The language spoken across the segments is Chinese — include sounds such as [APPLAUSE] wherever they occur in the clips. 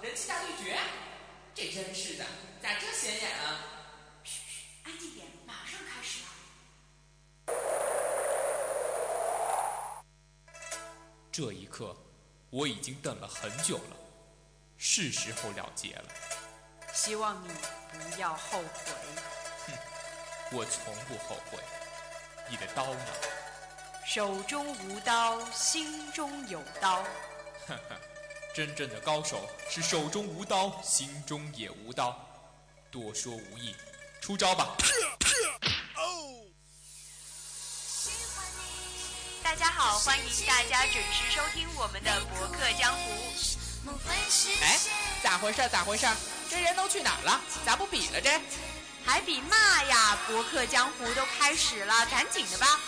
人气大对决，这真是的，咋这显眼啊？嘘嘘，安静点，马上开始了。这一刻，我已经等了很久了，是时候了结了。希望你不要后悔。哼我从不后悔。你的刀呢？手中无刀，心中有刀。呵呵，真正的高手是手中无刀，心中也无刀。多说无益，出招吧！大家好，欢迎大家准时收听我们的《博客江湖》。哎，咋回事？咋回事？这人都去哪儿了？咋不比了这？还比嘛呀？博客江湖都开始了，赶紧的吧！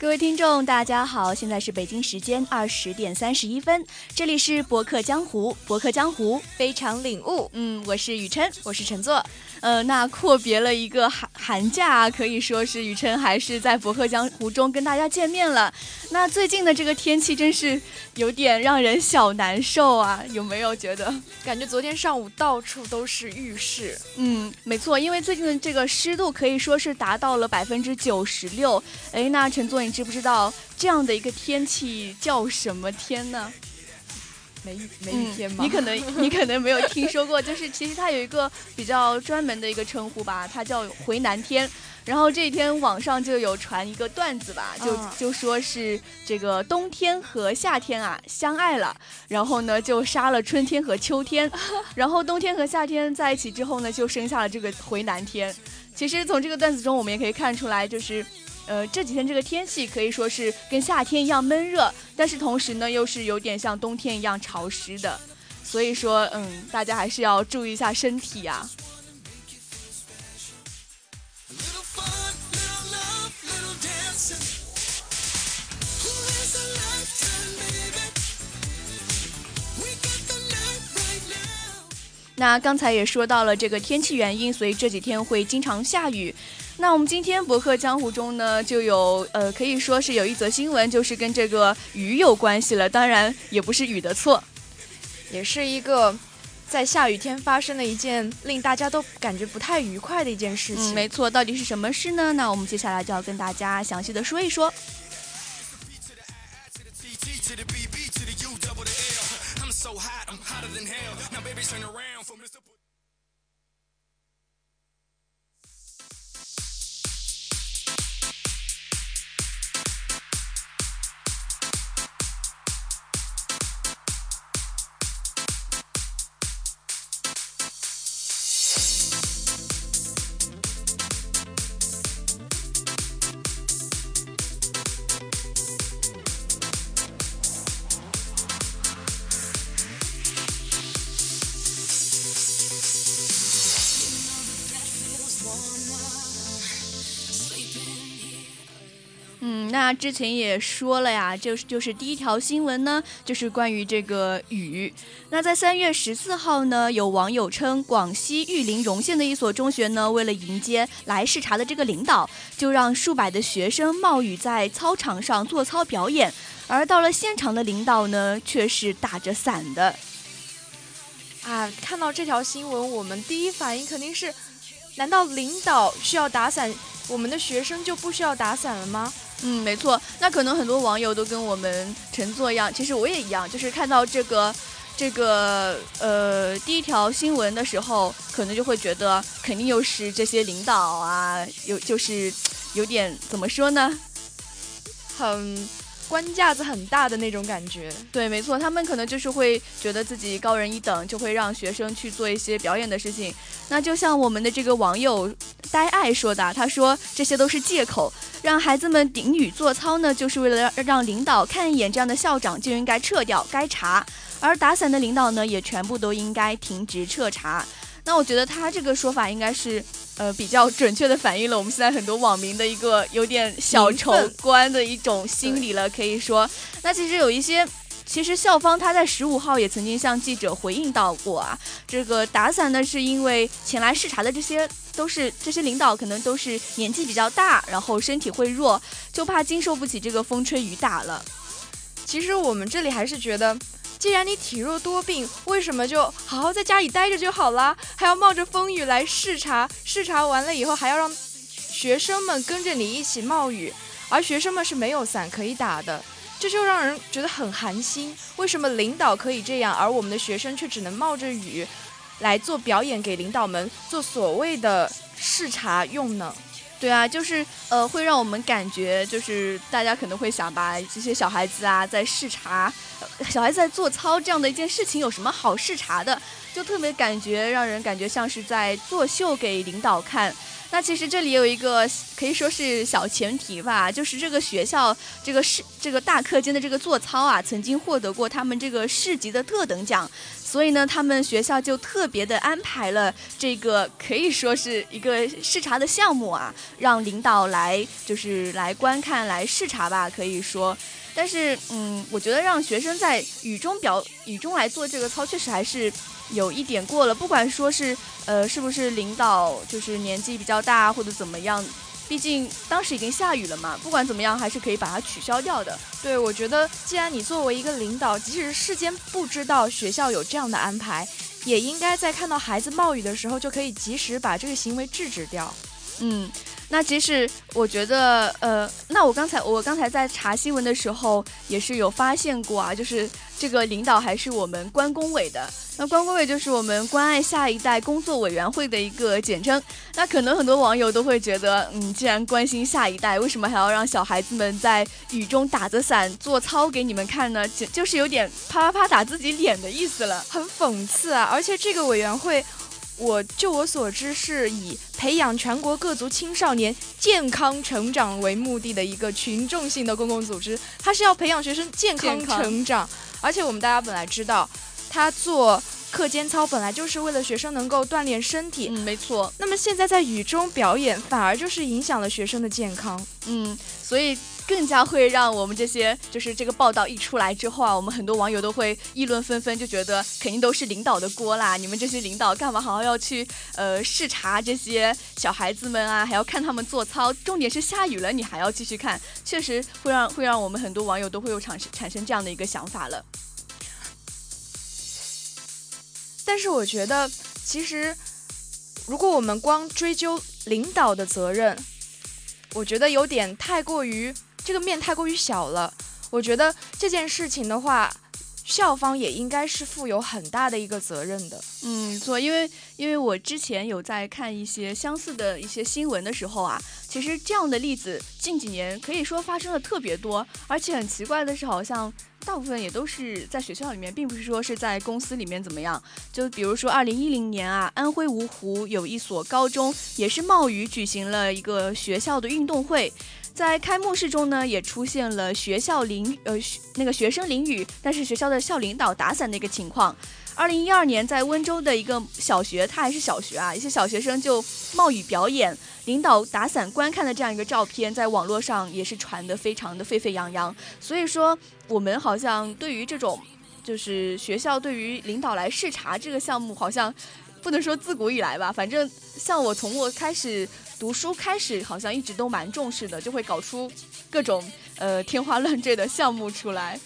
各位听众，大家好，现在是北京时间二十点三十一分，这里是博客江湖，博客江湖非常领悟。嗯，我是雨琛，我是陈作。呃，那阔别了一个寒寒假，可以说是雨辰还是在博客江湖中跟大家见面了。那最近的这个天气真是有点让人小难受啊，有没有觉得？感觉昨天上午到处都是浴室，嗯，没错，因为最近的这个湿度可以说是达到了百分之九十六。哎，那陈总，你知不知道这样的一个天气叫什么天呢？梅雨梅雨天吗？嗯你可能你可能没有听说过，就是其实它有一个比较专门的一个称呼吧，它叫回南天。然后这一天网上就有传一个段子吧，就、嗯就说是这个冬天和夏天啊相爱了，然后呢就杀了春天和秋天，[LAUGHS] 然后冬天和夏天在一起之后呢就生下了这个回南天。其实从这个段子中我们也可以看出来，就是。呃，这几天这个天气可以说是跟夏天一样闷热，但是同时呢，又是有点像冬天一样潮湿的，所以说，嗯，大家还是要注意一下身体啊。那刚才也说到了这个天气原因，所以这几天会经常下雨。那我们今天博客江湖中呢，就有呃，可以说是有一则新闻，就是跟这个雨有关系了。当然，也不是雨的错。也是一个在下雨天发生的一件令大家都感觉不太愉快的一件事情。嗯，没错，到底是什么事呢？那我们接下来就要跟大家详细的说一说。那之前也说了呀，就是就是第一条新闻呢，就是关于这个雨。那在三月十四号呢，有网友称，广西玉林荣县的一所中学呢，为了迎接来视察的这个领导，就让数百的学生冒雨在操场上做操表演，而到了现场的领导呢，却是打着伞的。啊，看到这条新闻，我们第一反应肯定是：难道领导需要打伞，我们的学生就不需要打伞了吗？嗯，没错。那可能很多网友都跟我们陈坐一样，其实我也一样，就是看到这个这个呃第一条新闻的时候，可能就会觉得肯定又是这些领导啊，有就是有点怎么说呢？很官架子很大的那种感觉。对，没错，他们可能就是会觉得自己高人一等，就会让学生去做一些表演的事情。那就像我们的这个网友呆爱说的，他说这些都是借口，让孩子们顶雨做操呢，就是为了让让领导看一眼这样的校长就应该撤掉，该查。而打伞的领导呢，也全部都应该停职彻查。那我觉得他这个说法应该是，呃，比较准确的反映了我们现在很多网民的一个有点小仇官的一种心理了，可以说。那其实有一些，其实校方他在十五号也曾经向记者回应到过啊，这个打伞呢是因为前来视察的这些都是这些领导可能都是年纪比较大，然后身体会弱，就怕经受不起这个风吹雨打了。其实我们这里还是觉得。既然你体弱多病，为什么就好好在家里待着就好啦？还要冒着风雨来视察？视察完了以后，还要让学生们跟着你一起冒雨，而学生们是没有伞可以打的，这就让人觉得很寒心。为什么领导可以这样，而我们的学生却只能冒着雨来做表演，给领导们做所谓的视察用呢？对啊，就是呃，会让我们感觉，就是大家可能会想把这些小孩子啊，在视察，[LAUGHS] 小孩子在做操这样的一件事情，有什么好视察的？就特别感觉让人感觉像是在作秀给领导看。那其实这里有一个可以说是小前提吧，就是这个学校这个市这个大课间的这个做操啊，曾经获得过他们这个市级的特等奖，所以呢，他们学校就特别的安排了这个可以说是一个视察的项目啊，让领导来就是来观看来视察吧，可以说。但是嗯，我觉得让学生在雨中表雨中来做这个操，确实还是。有一点过了，不管说是呃是不是领导就是年纪比较大或者怎么样，毕竟当时已经下雨了嘛，不管怎么样还是可以把它取消掉的。对，我觉得既然你作为一个领导，即使事先不知道学校有这样的安排，也应该在看到孩子冒雨的时候就可以及时把这个行为制止掉。嗯，那其实我觉得呃，那我刚才我刚才在查新闻的时候也是有发现过啊，就是这个领导还是我们关工委的。那关工委就是我们关爱下一代工作委员会的一个简称。那可能很多网友都会觉得，嗯，既然关心下一代，为什么还要让小孩子们在雨中打着伞做操给你们看呢？就就是有点啪啪啪打自己脸的意思了，很讽刺啊！而且这个委员会，我就我所知是以培养全国各族青少年健康成长为目的的一个群众性的公共组织，它是要培养学生健康成长。而且我们大家本来知道。他做课间操本来就是为了学生能够锻炼身体，嗯，没错。那么现在在雨中表演，反而就是影响了学生的健康，嗯，所以更加会让我们这些就是这个报道一出来之后啊，我们很多网友都会议论纷纷，就觉得肯定都是领导的锅啦！你们这些领导干嘛好好要去呃视察这些小孩子们啊，还要看他们做操，重点是下雨了你还要继续看，确实会让会让我们很多网友都会有产产生这样的一个想法了。但是我觉得，其实如果我们光追究领导的责任，我觉得有点太过于这个面太过于小了。我觉得这件事情的话，校方也应该是负有很大的一个责任的。嗯，错，因为因为我之前有在看一些相似的一些新闻的时候啊，其实这样的例子近几年可以说发生的特别多，而且很奇怪的是，好像。大部分也都是在学校里面，并不是说是在公司里面怎么样。就比如说，二零一零年啊，安徽芜湖有一所高中也是冒雨举行了一个学校的运动会，在开幕式中呢，也出现了学校淋呃那个学生淋雨，但是学校的校领导打伞的一个情况。二零一二年，在温州的一个小学，它还是小学啊，一些小学生就冒雨表演，领导打伞观看的这样一个照片，在网络上也是传得非常的沸沸扬扬。所以说，我们好像对于这种，就是学校对于领导来视察这个项目，好像不能说自古以来吧，反正像我从我开始读书开始，好像一直都蛮重视的，就会搞出各种呃天花乱坠的项目出来。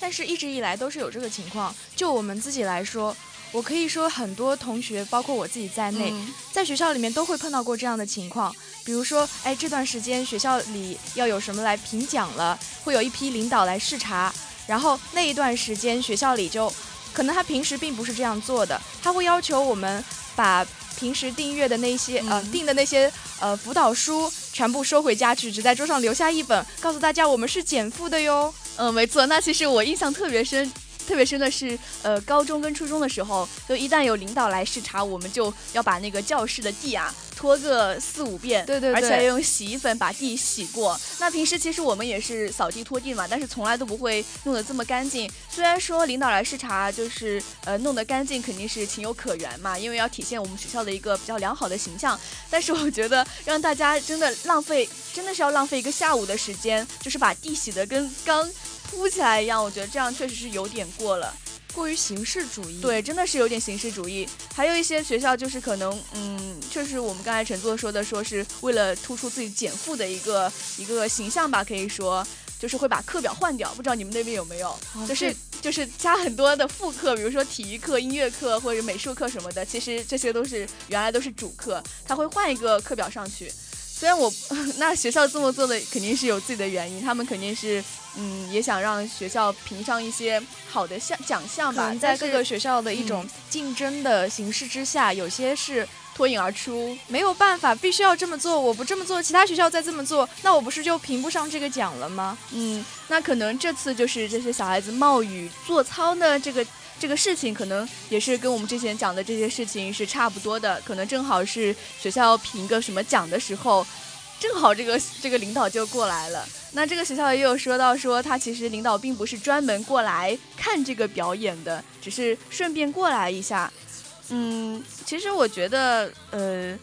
但是，一直以来都是有这个情况。就我们自己来说，我可以说很多同学，包括我自己在内，在学校里面都会碰到过这样的情况。比如说，哎，这段时间学校里要有什么来评奖了，会有一批领导来视察。然后那一段时间，学校里就可能他平时并不是这样做的，他会要求我们把平时订阅的那些呃订的那些呃辅导书全部收回家去，只在桌上留下一本，告诉大家我们是减负的哟。嗯，没错。那其实我印象特别深。特别深的是，呃，高中跟初中的时候，就一旦有领导来视察，我们就要把那个教室的地啊拖个四五遍，对对对，而且要用洗衣粉把地洗过。那平时其实我们也是扫地拖地嘛，但是从来都不会弄得这么干净。虽然说领导来视察，就是呃弄得干净肯定是情有可原嘛，因为要体现我们学校的一个比较良好的形象。但是我觉得让大家真的浪费，真的是要浪费一个下午的时间，就是把地洗得跟刚。铺起来一样，我觉得这样确实是有点过了，过于形式主义。对，真的是有点形式主义。还有一些学校就是可能，嗯，确实我们刚才陈座说的，说是为了突出自己减负的一个一个形象吧，可以说就是会把课表换掉。不知道你们那边有没有？就是就是加很多的副课，比如说体育课、音乐课或者美术课什么的。其实这些都是原来都是主课，他会换一个课表上去。虽然我 [LAUGHS] 那学校这么做的肯定是有自己的原因，他们肯定是。嗯，也想让学校评上一些好的项奖项吧。在各个学校的一种竞争的形式之下，有些是脱颖而出，没有办法，必须要这么做。我不这么做，其他学校再这么做，那我不是就评不上这个奖了吗？嗯，那可能这次就是这些小孩子冒雨做操呢，这个这个事情可能也是跟我们之前讲的这些事情是差不多的，可能正好是学校评个什么奖的时候。正好这个这个领导就过来了，那这个学校也有说到说他其实领导并不是专门过来看这个表演的，只是顺便过来一下。嗯，其实我觉得呃，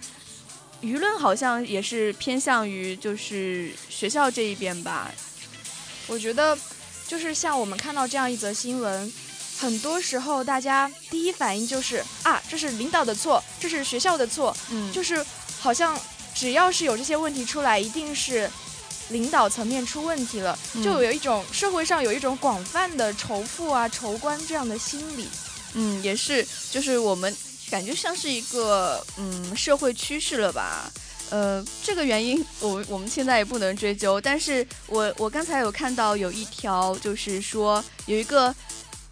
舆论好像也是偏向于就是学校这一边吧。我觉得就是像我们看到这样一则新闻，很多时候大家第一反应就是啊，这是领导的错，这是学校的错，嗯，就是好像。只要是有这些问题出来，一定是领导层面出问题了，就有一种社会上有一种广泛的仇富啊、仇官这样的心理。嗯，也是，就是我们感觉像是一个嗯社会趋势了吧。呃，这个原因我我们现在也不能追究，但是我我刚才有看到有一条，就是说有一个。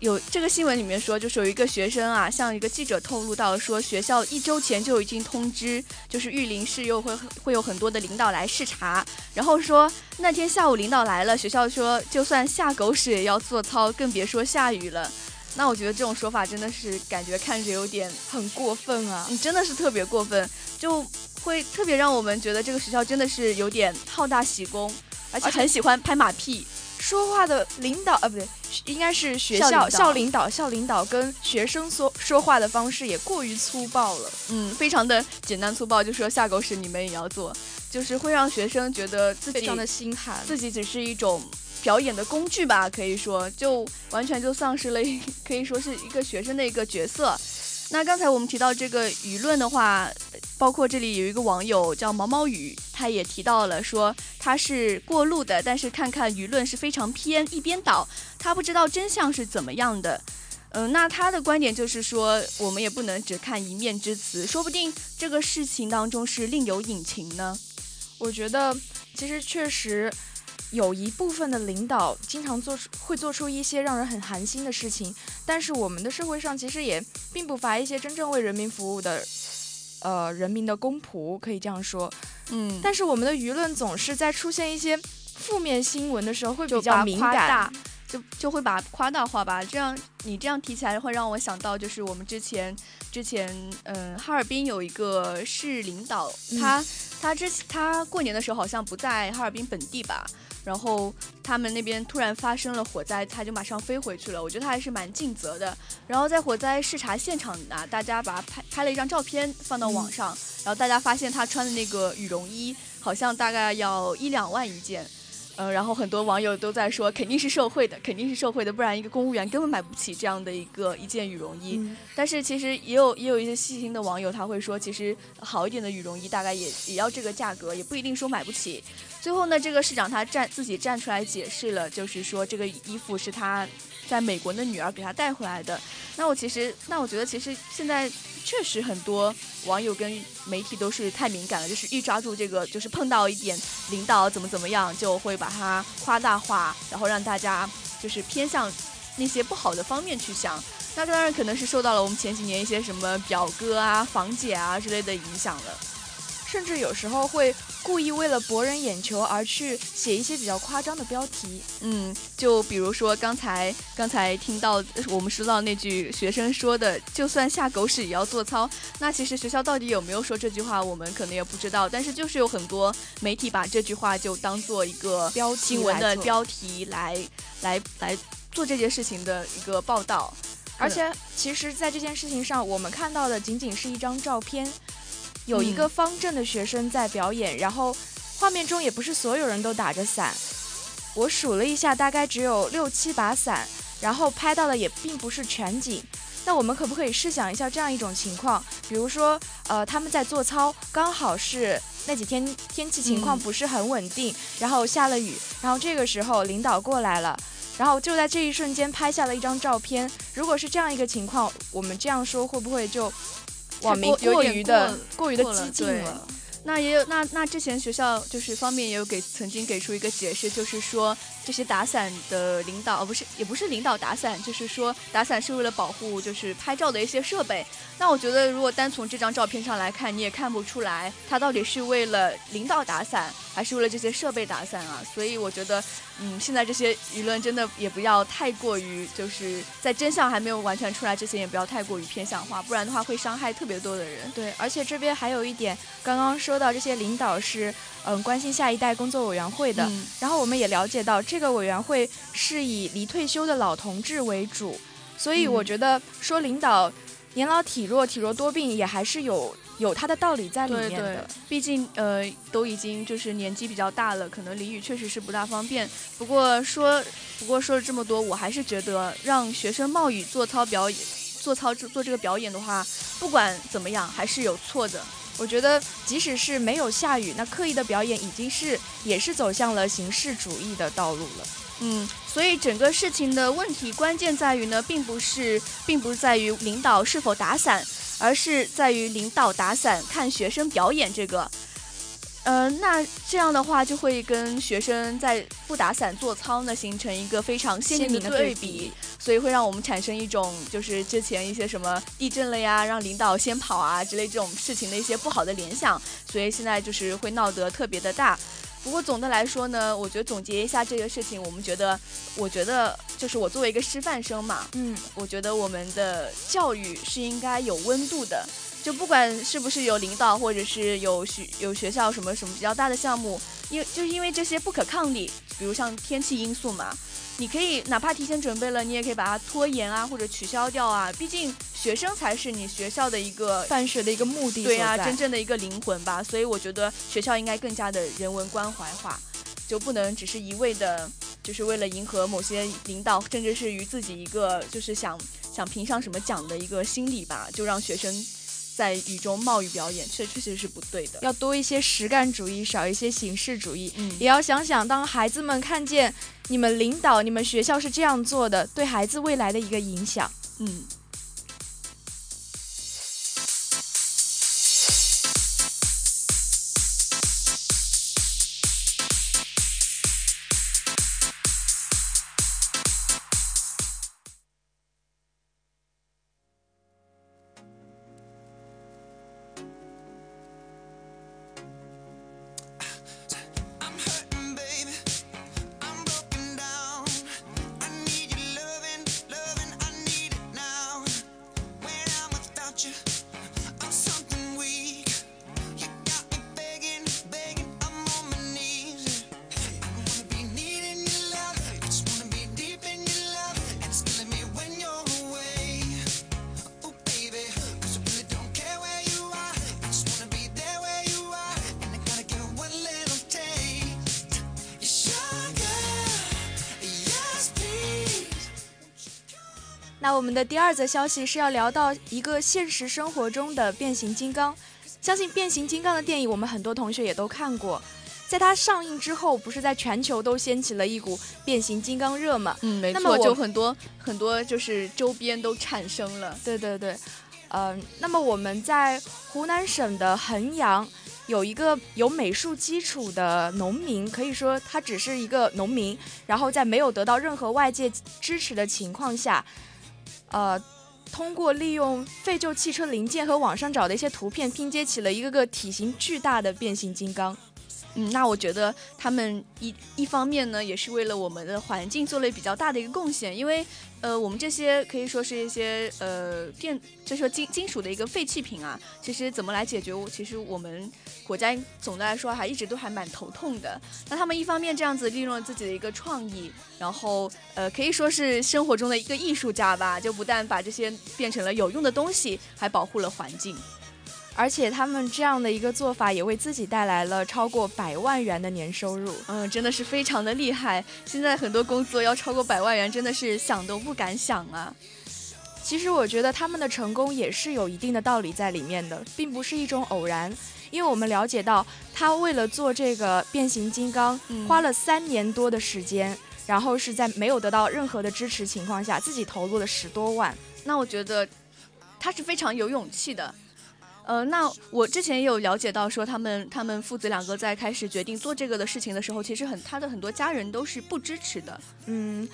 有这个新闻里面说，就是有一个学生啊，向一个记者透露到说，学校一周前就已经通知，就是玉林市又会会有很多的领导来视察，然后说那天下午领导来了，学校说就算下狗屎也要做操，更别说下雨了。那我觉得这种说法真的是感觉看着有点很过分啊，你真的是特别过分，就会特别让我们觉得这个学校真的是有点好大喜功，而且很喜欢拍马屁。说话的领导呃不对，应该是学校校领导。校领导跟学生说说话的方式也过于粗暴了，嗯，非常的简单粗暴，就说下狗屎你们也要做，就是会让学生觉得自己非常的心寒，自己只是一种表演的工具吧，可以说。就完全就丧失了，可以说是一个学生的一个角色。那刚才我们提到这个舆论的话，包括这里有一个网友叫毛毛雨，他也提到了说他是过路的，但是看看舆论是非常偏一边倒，他不知道真相是怎么样的。嗯，那他的观点就是说，我们也不能只看一面之词，说不定这个事情当中是另有隐情呢。我觉得其实确实。有一部分的领导经常做出会做出一些让人很寒心的事情，但是我们的社会上其实也并不乏一些真正为人民服务的，呃，人民的公仆，可以这样说。嗯，但是我们的舆论总是在出现一些负面新闻的时候会比较敏感，就就会把夸大化吧。这样你这样提起来会让我想到，就是我们之前之前嗯，哈尔滨有一个市领导，他他之他过年的时候好像不在哈尔滨本地吧。然后他们那边突然发生了火灾，他就马上飞回去了。我觉得他还是蛮尽责的。然后在火灾视察现场呢，大家把他拍拍了一张照片放到网上，然后大家发现他穿的那个羽绒衣好像大概要一两万一件。呃，然后很多网友都在说，肯定是受贿的，肯定是受贿的，不然一个公务员根本买不起这样的一个一件羽绒衣。但是其实也有也有一些细心的网友，他会说，其实好一点的羽绒衣大概也也要这个价格，也不一定说买不起。最后呢，这个市长他站自己站出来解释了，就是说这个衣服是他在美国的女儿给他带回来的。那我其实，那我觉得其实现在。确实，很多网友跟媒体都是太敏感了，就是一抓住这个，就是碰到一点领导怎么怎么样，就会把它夸大化，然后让大家就是偏向那些不好的方面去想。那当然可能是受到了我们前几年一些什么表哥啊、房姐啊之类的影响了。甚至有时候会故意为了博人眼球而去写一些比较夸张的标题。嗯，就比如说刚才刚才听到我们说到那句学生说的，就算下狗屎也要做操。那其实学校到底有没有说这句话，我们可能也不知道。但是就是有很多媒体把这句话就当做一个标新闻的标题来来来做这件事情的一个报道。而且，其实，在这件事情上，我们看到的仅仅是一张照片，有一个方阵的学生在表演，然后画面中也不是所有人都打着伞。我数了一下，大概只有六七把伞，然后拍到的也并不是全景。那我们可不可以试想一下这样一种情况？比如说，呃，他们在做操，刚好是那几天天气情况不是很稳定，然后下了雨，然后这个时候领导过来了。然后就在这一瞬间拍下了一张照片。如果是这样一个情况，我们这样说会不会就网民过于的过于的激进了？那也有，那那之前学校就是方面也有给曾经给出一个解释，就是说这些打伞的领导，不是也不是领导打伞，就是说打伞是为了保护就是拍照的一些设备。那我觉得如果单从这张照片上来看，你也看不出来他到底是为了领导打伞，还是为了这些设备打伞啊。所以我觉得。嗯，现在这些舆论真的也不要太过于，就是在真相还没有完全出来之前，也不要太过于偏向化，不然的话会伤害特别多的人。对，而且这边还有一点，刚刚说到这些领导是嗯关心下一代工作委员会的，然后我们也了解到这个委员会是以离退休的老同志为主，所以我觉得说领导年老体弱、体弱多病也还是有。有它的道理在里面的，毕竟呃都已经就是年纪比较大了，可能俚语确实是不大方便。不过说不过说了这么多，我还是觉得让学生冒雨做操表演，做操做这个表演的话，不管怎么样还是有错的。我觉得即使是没有下雨，那刻意的表演已经是也是走向了形式主义的道路了。嗯，所以整个事情的问题关键在于呢，并不是并不是在于领导是否打伞。而是在于领导打伞看学生表演这个，呃，那这样的话就会跟学生在不打伞做操呢形成一个非常鲜明的对比，所以会让我们产生一种就是之前一些什么地震了呀，让领导先跑啊之类这种事情的一些不好的联想，所以现在就是会闹得特别的大。不过总的来说呢，我觉得总结一下这个事情，我们觉得，我觉得就是我作为一个师范生嘛，嗯，我觉得我们的教育是应该有温度的，就不管是不是有领导或者是有学有学校什么什么比较大的项目，因就是因为这些不可抗力，比如像天气因素嘛。你可以哪怕提前准备了，你也可以把它拖延啊，或者取消掉啊。毕竟学生才是你学校的一个办学的一个目的，对啊，真正的一个灵魂吧。所以我觉得学校应该更加的人文关怀化，就不能只是一味的，就是为了迎合某些领导，甚至是于自己一个就是想想评上什么奖的一个心理吧，就让学生。在雨中冒雨表演，确确实是不对的。要多一些实干主义，少一些形式主义。嗯，也要想想，当孩子们看见你们领导、你们学校是这样做的，对孩子未来的一个影响。嗯。那我们的第二则消息是要聊到一个现实生活中的变形金刚。相信变形金刚的电影，我们很多同学也都看过。在它上映之后，不是在全球都掀起了一股变形金刚热吗？嗯，没错，就很多很多就是周边都产生了。对对对，嗯，那么我们在湖南省的衡阳有一个有美术基础的农民，可以说他只是一个农民，然后在没有得到任何外界支持的情况下。呃，通过利用废旧汽车零件和网上找的一些图片拼接起了一个个体型巨大的变形金刚。嗯，那我觉得他们一一方面呢，也是为了我们的环境做了比较大的一个贡献，因为呃，我们这些可以说是一些呃电，就说金金属的一个废弃品啊，其实怎么来解决？其实我们国家总的来说还一直都还蛮头痛的。那他们一方面这样子利用了自己的一个创意，然后呃可以说是生活中的一个艺术家吧，就不但把这些变成了有用的东西，还保护了环境。而且他们这样的一个做法，也为自己带来了超过百万元的年收入。嗯，真的是非常的厉害。现在很多工作要超过百万元，真的是想都不敢想啊。其实我觉得他们的成功也是有一定的道理在里面的，并不是一种偶然。因为我们了解到，他为了做这个变形金刚，花了三年多的时间，然后是在没有得到任何的支持情况下，自己投入了十多万。那我觉得他是非常有勇气的。呃，那我之前也有了解到，说他们他们父子两个在开始决定做这个的事情的时候，其实很他的很多家人都是不支持的。嗯，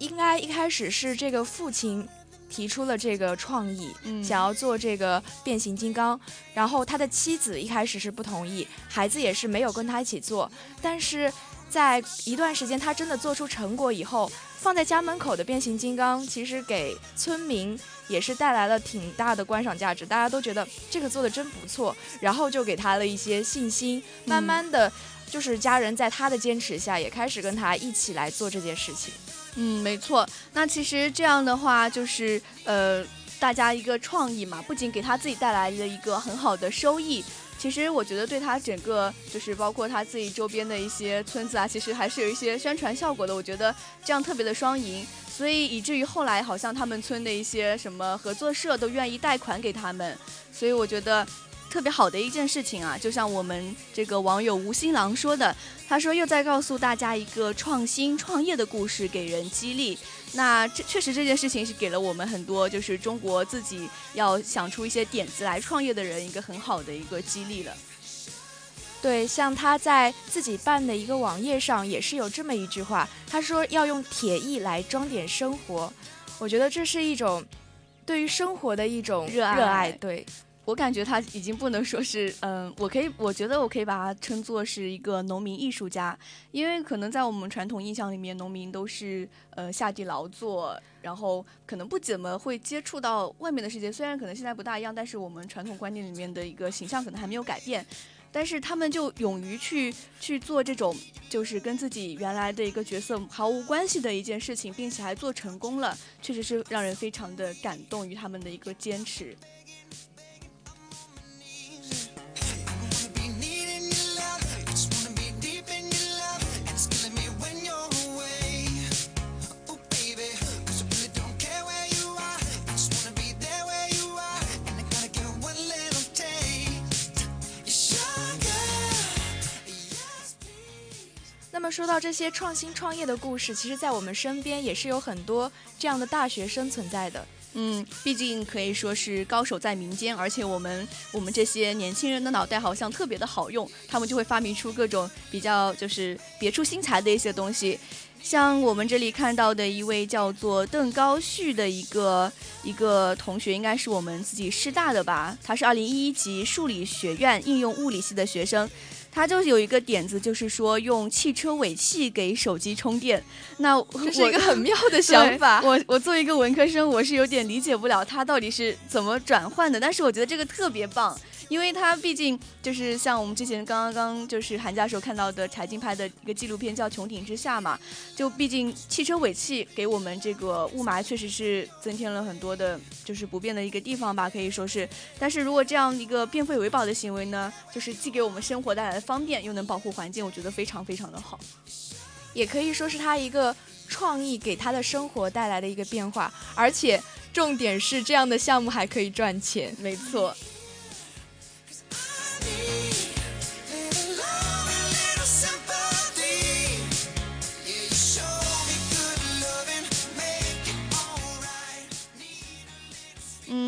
应该一开始是这个父亲提出了这个创意，想要做这个变形金刚，然后他的妻子一开始是不同意，孩子也是没有跟他一起做，但是在一段时间他真的做出成果以后。放在家门口的变形金刚，其实给村民也是带来了挺大的观赏价值，大家都觉得这个做的真不错，然后就给他了一些信心。慢慢的，就是家人在他的坚持下，也开始跟他一起来做这件事情。嗯，没错。那其实这样的话，就是呃，大家一个创意嘛，不仅给他自己带来了一个很好的收益。其实我觉得对他整个就是包括他自己周边的一些村子啊，其实还是有一些宣传效果的。我觉得这样特别的双赢，所以以至于后来好像他们村的一些什么合作社都愿意贷款给他们，所以我觉得。特别好的一件事情啊，就像我们这个网友吴新郎说的，他说又在告诉大家一个创新创业的故事，给人激励。那这确实这件事情是给了我们很多，就是中国自己要想出一些点子来创业的人一个很好的一个激励了。对，像他在自己办的一个网页上也是有这么一句话，他说要用铁艺来装点生活。我觉得这是一种对于生活的一种热爱。对。我感觉他已经不能说是，嗯，我可以，我觉得我可以把他称作是一个农民艺术家，因为可能在我们传统印象里面，农民都是呃下地劳作，然后可能不怎么会接触到外面的世界。虽然可能现在不大一样，但是我们传统观念里面的一个形象可能还没有改变。但是他们就勇于去去做这种，就是跟自己原来的一个角色毫无关系的一件事情，并且还做成功了，确实是让人非常的感动于他们的一个坚持。那么说到这些创新创业的故事，其实，在我们身边也是有很多这样的大学生存在的。嗯，毕竟可以说是高手在民间，而且我们我们这些年轻人的脑袋好像特别的好用，他们就会发明出各种比较就是别出心裁的一些东西。像我们这里看到的一位叫做邓高旭的一个一个同学，应该是我们自己师大的吧？他是二零一一级数理学院应用物理系的学生。他就有一个点子，就是说用汽车尾气给手机充电。那这是一个很妙的 [LAUGHS] 想法。我我作为一个文科生，我是有点理解不了他到底是怎么转换的。但是我觉得这个特别棒。因为它毕竟就是像我们之前刚刚刚就是寒假时候看到的柴静拍的一个纪录片叫《穹顶之下》嘛，就毕竟汽车尾气给我们这个雾霾确实是增添了很多的，就是不便的一个地方吧，可以说是。但是如果这样一个变废为宝的行为呢，就是既给我们生活带来的方便，又能保护环境，我觉得非常非常的好。也可以说是他一个创意给他的生活带来的一个变化，而且重点是这样的项目还可以赚钱。没错。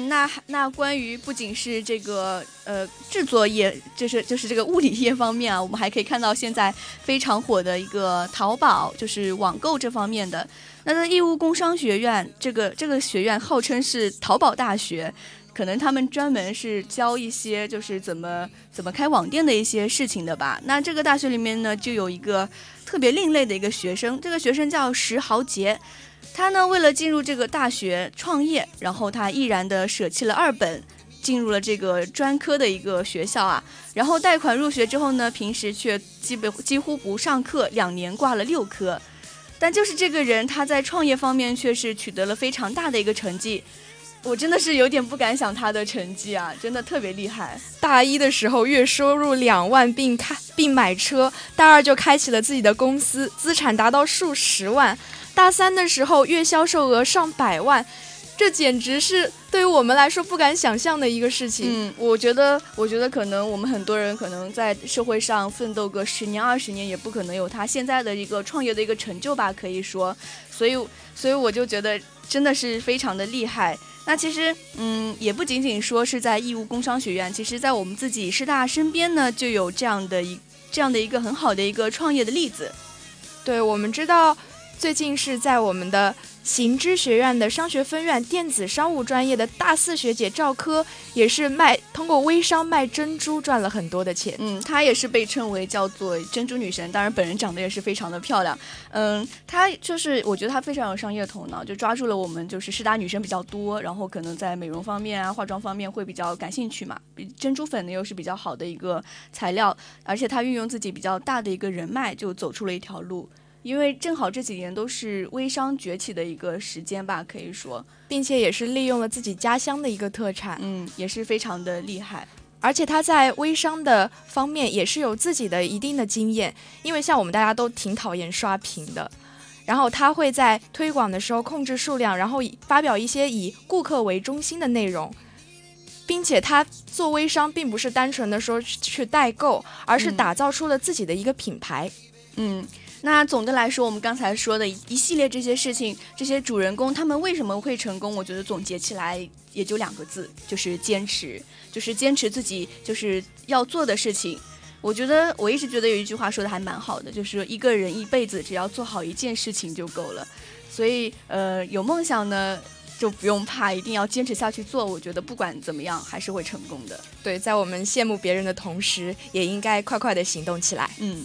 那那关于不仅是这个呃制作业，就是就是这个物理业方面啊，我们还可以看到现在非常火的一个淘宝，就是网购这方面的。那在义乌工商学院，这个这个学院号称是淘宝大学，可能他们专门是教一些就是怎么怎么开网店的一些事情的吧。那这个大学里面呢，就有一个特别另类的一个学生，这个学生叫石豪杰。他呢，为了进入这个大学创业，然后他毅然的舍弃了二本，进入了这个专科的一个学校啊。然后贷款入学之后呢，平时却基本几乎不上课，两年挂了六科。但就是这个人，他在创业方面却是取得了非常大的一个成绩。我真的是有点不敢想他的成绩啊，真的特别厉害。大一的时候月收入两万，并开并买车；大二就开启了自己的公司，资产达到数十万。大三的时候，月销售额上百万，这简直是对于我们来说不敢想象的一个事情。嗯，我觉得，我觉得可能我们很多人可能在社会上奋斗个十年二十年，也不可能有他现在的一个创业的一个成就吧，可以说。所以，所以我就觉得真的是非常的厉害。那其实，嗯，也不仅仅说是在义乌工商学院，其实在我们自己师大身边呢，就有这样的一这样的一个很好的一个创业的例子。对，我们知道。最近是在我们的行知学院的商学分院电子商务专业的大四学姐赵科，也是卖通过微商卖珍珠赚了很多的钱。嗯，她也是被称为叫做珍珠女神，当然本人长得也是非常的漂亮。嗯，她就是我觉得她非常有商业头脑，就抓住了我们就是师大女生比较多，然后可能在美容方面啊、化妆方面会比较感兴趣嘛。珍珠粉呢又是比较好的一个材料，而且她运用自己比较大的一个人脉，就走出了一条路。因为正好这几年都是微商崛起的一个时间吧，可以说，并且也是利用了自己家乡的一个特产，嗯，也是非常的厉害。而且他在微商的方面也是有自己的一定的经验，因为像我们大家都挺讨厌刷屏的，然后他会在推广的时候控制数量，然后发表一些以顾客为中心的内容，并且他做微商并不是单纯的说去代购，而是打造出了自己的一个品牌，嗯。那总的来说，我们刚才说的一系列这些事情，这些主人公他们为什么会成功？我觉得总结起来也就两个字，就是坚持，就是坚持自己就是要做的事情。我觉得我一直觉得有一句话说的还蛮好的，就是一个人一辈子只要做好一件事情就够了。所以，呃，有梦想呢，就不用怕，一定要坚持下去做。我觉得不管怎么样，还是会成功的。对，在我们羡慕别人的同时，也应该快快的行动起来。嗯。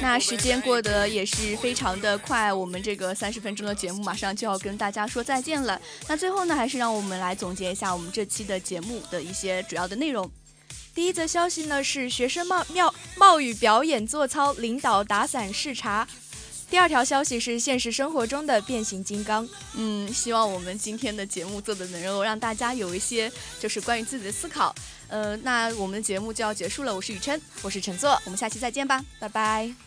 那时间过得也是非常的快，我们这个三十分钟的节目马上就要跟大家说再见了。那最后呢，还是让我们来总结一下我们这期的节目的一些主要的内容。第一则消息呢是学生冒妙冒雨表演做操，领导打伞视察。第二条消息是现实生活中的变形金刚。嗯，希望我们今天的节目做的能够让大家有一些就是关于自己的思考。呃，那我们的节目就要结束了。我是雨琛，我是陈作，我们下期再见吧，拜拜。